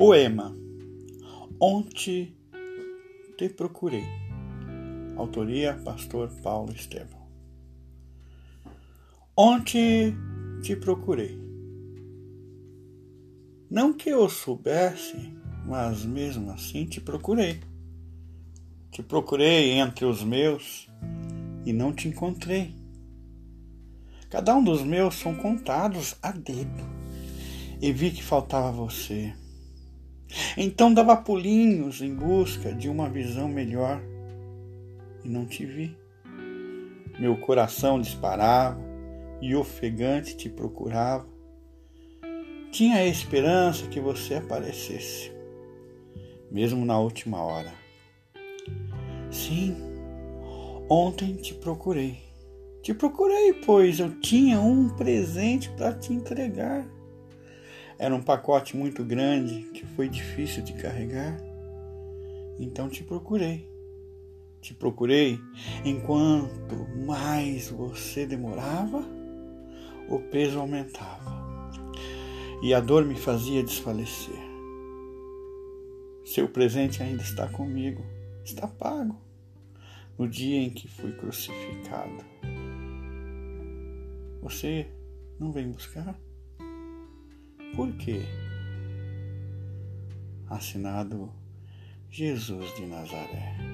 Poema Ontem te procurei. Autoria Pastor Paulo Estevão. Ontem te procurei. Não que eu soubesse, mas mesmo assim te procurei. Te procurei entre os meus e não te encontrei. Cada um dos meus são contados a dedo e vi que faltava você. Então dava pulinhos em busca de uma visão melhor e não te vi. Meu coração disparava e ofegante te procurava. Tinha a esperança que você aparecesse, mesmo na última hora. Sim, ontem te procurei. Te procurei, pois eu tinha um presente para te entregar. Era um pacote muito grande que foi difícil de carregar. Então te procurei. Te procurei enquanto mais você demorava, o peso aumentava e a dor me fazia desfalecer. Seu presente ainda está comigo, está pago no dia em que fui crucificado. Você não vem buscar? Por quê? Assinado Jesus de Nazaré.